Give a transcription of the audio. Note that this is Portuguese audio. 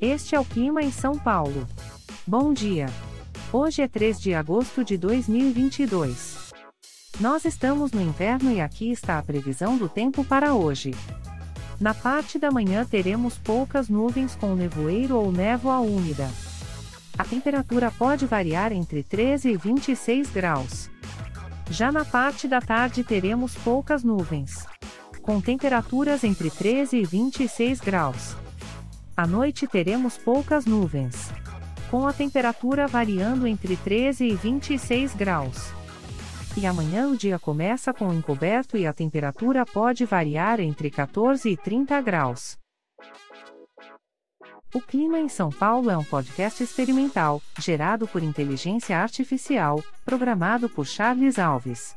Este é o clima em São Paulo. Bom dia. Hoje é 3 de agosto de 2022. Nós estamos no inverno e aqui está a previsão do tempo para hoje. Na parte da manhã teremos poucas nuvens com nevoeiro ou névoa úmida. A temperatura pode variar entre 13 e 26 graus. Já na parte da tarde teremos poucas nuvens. Com temperaturas entre 13 e 26 graus. À noite teremos poucas nuvens. Com a temperatura variando entre 13 e 26 graus. E amanhã o dia começa com encoberto e a temperatura pode variar entre 14 e 30 graus. O Clima em São Paulo é um podcast experimental, gerado por inteligência artificial, programado por Charles Alves.